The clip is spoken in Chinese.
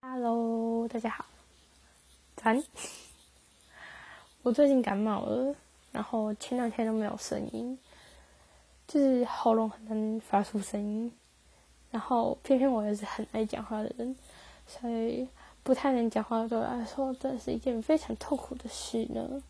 Hello，大家好，咱 我最近感冒了，然后前两天都没有声音，就是喉咙很难发出声音，然后偏偏我又是很爱讲话的人，所以不太能讲话对我来说，真的是一件非常痛苦的事呢。